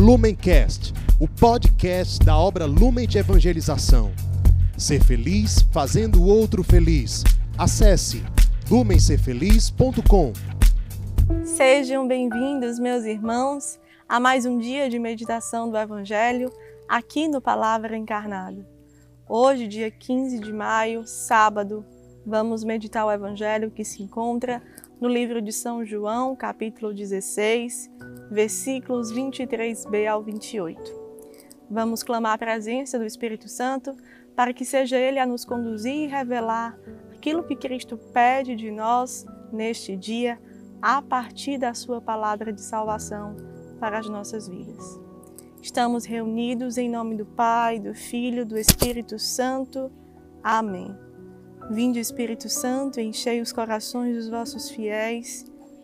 Lumencast, o podcast da obra Lumen de Evangelização. Ser feliz fazendo o outro feliz. Acesse lumencerfeliz.com. Sejam bem-vindos, meus irmãos, a mais um dia de meditação do Evangelho aqui no Palavra Encarnada. Hoje, dia 15 de maio, sábado, vamos meditar o Evangelho que se encontra no livro de São João, capítulo 16, versículos 23b ao 28. Vamos clamar a presença do Espírito Santo para que seja Ele a nos conduzir e revelar aquilo que Cristo pede de nós neste dia, a partir da Sua palavra de salvação para as nossas vidas. Estamos reunidos em nome do Pai, do Filho, do Espírito Santo. Amém. Vinde, Espírito Santo, enchei os corações dos vossos fiéis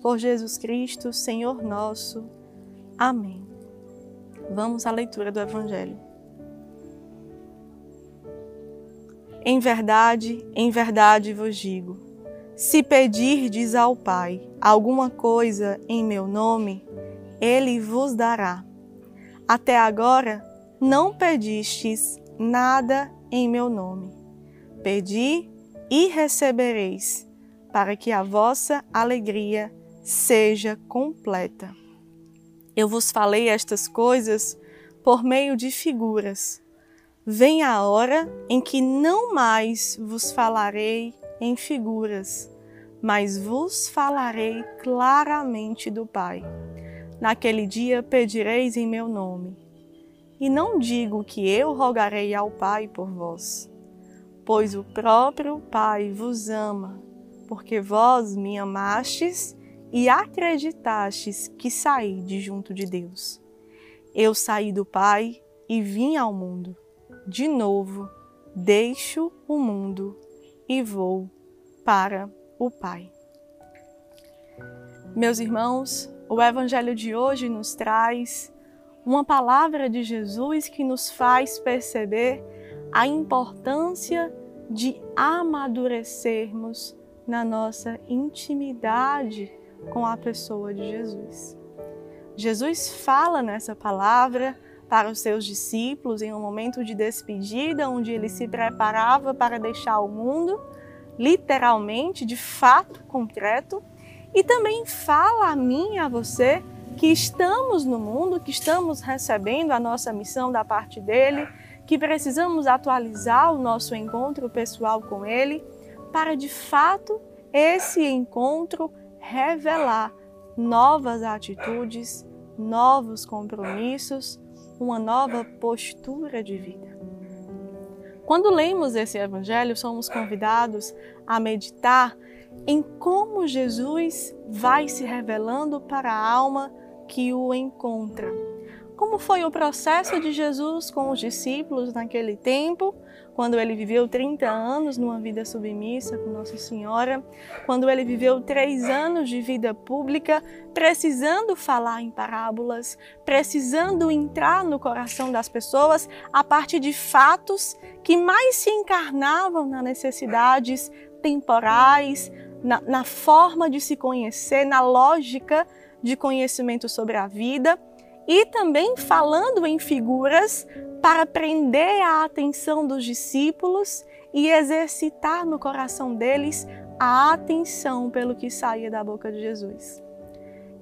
Por Jesus Cristo, Senhor nosso. Amém. Vamos à leitura do Evangelho. Em verdade, em verdade vos digo: se pedirdes ao Pai alguma coisa em meu nome, ele vos dará. Até agora não pedistes nada em meu nome. Pedi e recebereis, para que a vossa alegria seja completa. Eu vos falei estas coisas por meio de figuras. Vem a hora em que não mais vos falarei em figuras, mas vos falarei claramente do Pai. Naquele dia pedireis em meu nome. E não digo que eu rogarei ao Pai por vós pois o próprio Pai vos ama, porque vós me amastes e acreditastes que saí de junto de Deus. Eu saí do Pai e vim ao mundo. De novo, deixo o mundo e vou para o Pai. Meus irmãos, o Evangelho de hoje nos traz uma palavra de Jesus que nos faz perceber a importância de amadurecermos na nossa intimidade com a pessoa de Jesus. Jesus fala nessa palavra para os seus discípulos em um momento de despedida, onde ele se preparava para deixar o mundo, literalmente, de fato concreto, e também fala a mim e a você que estamos no mundo, que estamos recebendo a nossa missão da parte dele, que precisamos atualizar o nosso encontro pessoal com Ele para de fato esse encontro revelar novas atitudes, novos compromissos, uma nova postura de vida. Quando lemos esse evangelho, somos convidados a meditar em como Jesus vai se revelando para a alma que o encontra como foi o processo de Jesus com os discípulos naquele tempo, quando ele viveu 30 anos numa vida submissa com Nossa Senhora, quando ele viveu três anos de vida pública, precisando falar em parábolas, precisando entrar no coração das pessoas a partir de fatos que mais se encarnavam nas necessidades temporais, na, na forma de se conhecer, na lógica de conhecimento sobre a vida e também falando em figuras para prender a atenção dos discípulos e exercitar no coração deles a atenção pelo que saía da boca de Jesus.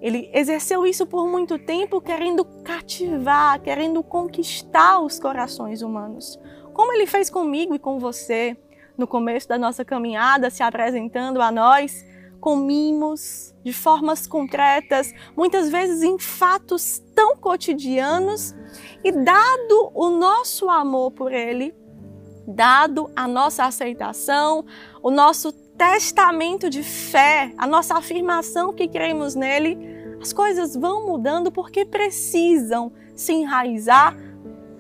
Ele exerceu isso por muito tempo, querendo cativar, querendo conquistar os corações humanos, como ele fez comigo e com você no começo da nossa caminhada, se apresentando a nós com mimos, de formas concretas, muitas vezes em fatos tão cotidianos, e dado o nosso amor por Ele, dado a nossa aceitação, o nosso testamento de fé, a nossa afirmação que cremos nele, as coisas vão mudando porque precisam se enraizar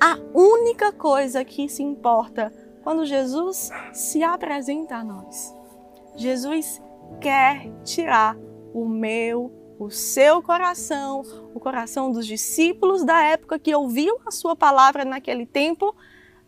a única coisa que se importa quando Jesus se apresenta a nós. Jesus quer tirar o meu, o seu coração, o coração dos discípulos da época que ouviam a sua palavra naquele tempo,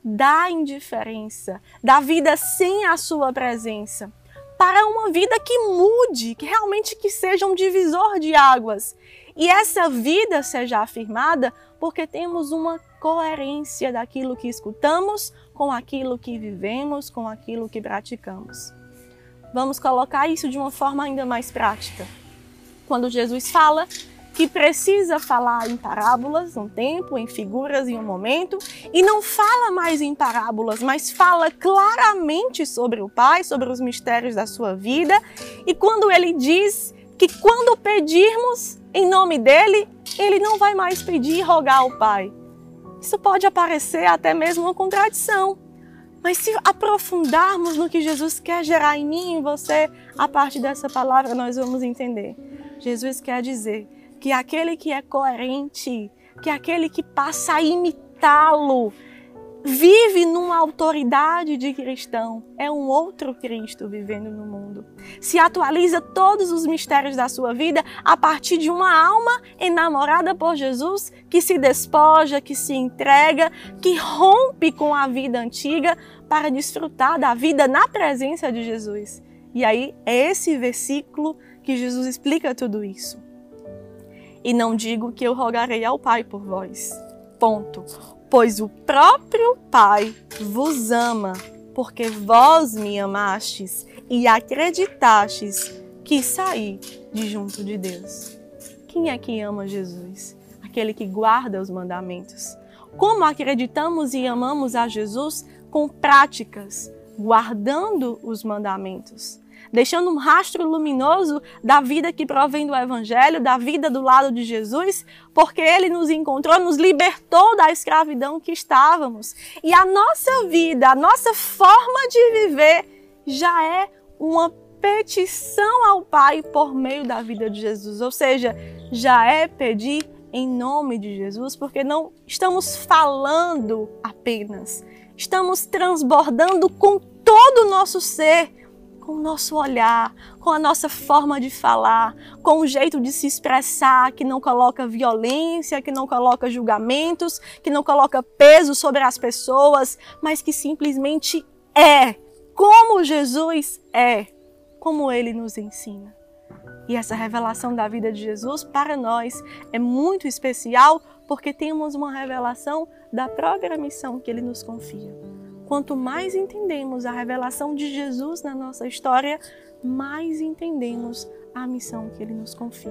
da indiferença, da vida sem a sua presença, para uma vida que mude, que realmente que seja um divisor de águas. E essa vida seja afirmada porque temos uma coerência daquilo que escutamos com aquilo que vivemos, com aquilo que praticamos. Vamos colocar isso de uma forma ainda mais prática. Quando Jesus fala que precisa falar em parábolas um tempo, em figuras em um momento, e não fala mais em parábolas, mas fala claramente sobre o Pai, sobre os mistérios da sua vida, e quando ele diz que quando pedirmos em nome dele, ele não vai mais pedir e rogar ao Pai. Isso pode aparecer até mesmo uma contradição. Mas se aprofundarmos no que Jesus quer gerar em mim e em você, a partir dessa palavra nós vamos entender. Jesus quer dizer que aquele que é coerente, que aquele que passa a imitá-lo, vive numa autoridade de cristão, é um outro Cristo vivendo no mundo. Se atualiza todos os mistérios da sua vida a partir de uma alma enamorada por Jesus, que se despoja, que se entrega, que rompe com a vida antiga para desfrutar da vida na presença de Jesus. E aí é esse versículo que Jesus explica tudo isso. E não digo que eu rogarei ao Pai por vós. Ponto pois o próprio Pai vos ama, porque vós me amastes e acreditastes que saí de junto de Deus. Quem é que ama Jesus? Aquele que guarda os mandamentos. Como acreditamos e amamos a Jesus? Com práticas, guardando os mandamentos deixando um rastro luminoso da vida que provém do Evangelho, da vida do lado de Jesus, porque ele nos encontrou, nos libertou da escravidão que estávamos. E a nossa vida, a nossa forma de viver já é uma petição ao Pai por meio da vida de Jesus. Ou seja, já é pedir em nome de Jesus, porque não estamos falando apenas, estamos transbordando com todo o nosso ser com o nosso olhar, com a nossa forma de falar, com o jeito de se expressar que não coloca violência, que não coloca julgamentos, que não coloca peso sobre as pessoas, mas que simplesmente é como Jesus é, como ele nos ensina. E essa revelação da vida de Jesus para nós é muito especial porque temos uma revelação da própria missão que ele nos confia. Quanto mais entendemos a revelação de Jesus na nossa história, mais entendemos a missão que ele nos confia.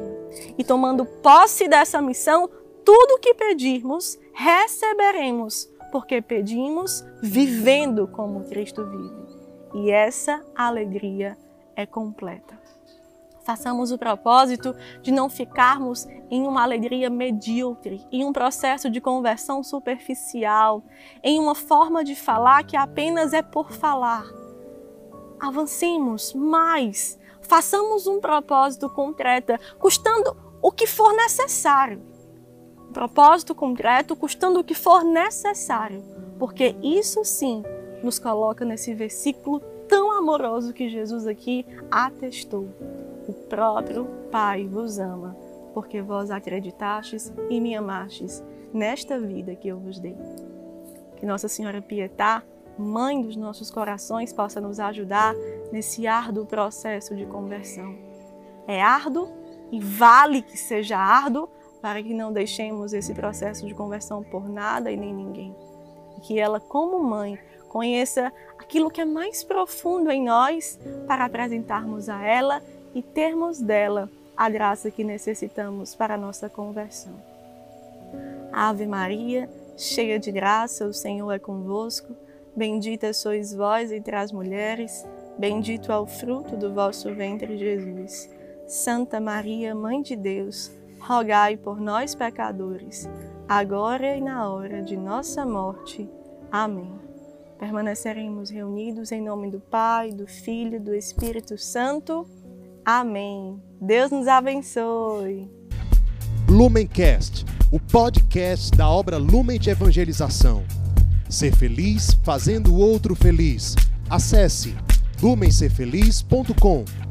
E tomando posse dessa missão, tudo o que pedirmos, receberemos, porque pedimos vivendo como Cristo vive. E essa alegria é completa façamos o propósito de não ficarmos em uma alegria medíocre, em um processo de conversão superficial, em uma forma de falar que apenas é por falar. Avancemos mais, façamos um propósito concreto, custando o que for necessário. Um propósito concreto, custando o que for necessário, porque isso sim nos coloca nesse versículo tão amoroso que Jesus aqui atestou o próprio Pai vos ama, porque vós acreditastes e me amastes nesta vida que eu vos dei. Que Nossa Senhora Pietá, Mãe dos nossos corações, possa nos ajudar nesse árduo processo de conversão. É árduo e vale que seja árduo para que não deixemos esse processo de conversão por nada e nem ninguém. E que ela, como mãe, conheça aquilo que é mais profundo em nós para apresentarmos a ela e termos dela a graça que necessitamos para a nossa conversão. Ave Maria, cheia de graça, o Senhor é convosco. Bendita sois vós entre as mulheres, bendito é o fruto do vosso ventre, Jesus. Santa Maria, Mãe de Deus, rogai por nós, pecadores, agora e na hora de nossa morte. Amém. Permaneceremos reunidos em nome do Pai, do Filho do Espírito Santo. Amém. Deus nos abençoe. Lumencast, o podcast da obra Lumen de Evangelização. Ser feliz fazendo o outro feliz. Acesse lumencerfeliz.com.